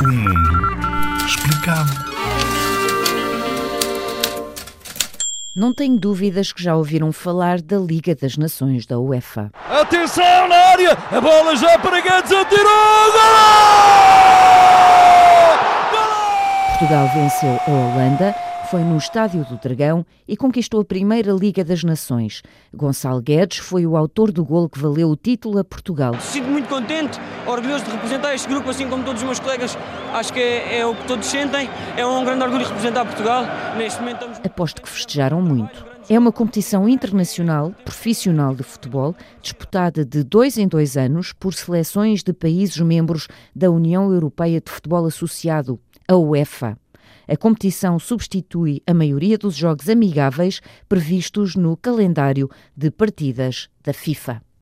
O mundo explicado. Não tenho dúvidas que já ouviram falar da Liga das Nações da UEFA. Atenção na área, a bola já para Guedes, atirou, gol! Portugal venceu a Holanda, foi no Estádio do Dragão e conquistou a primeira Liga das Nações. Gonçalo Guedes foi o autor do gol que valeu o título a Portugal. Sinto muito contente, orgulhoso de representar este grupo, assim como todos os meus colegas. Acho que é, é o que todos sentem. É um grande orgulho representar Portugal. Neste momento estamos... Aposto que festejaram muito. É uma competição internacional, profissional de futebol, disputada de dois em dois anos por seleções de países membros da União Europeia de Futebol Associado, a UEFA. A competição substitui a maioria dos jogos amigáveis previstos no calendário de partidas da FIFA.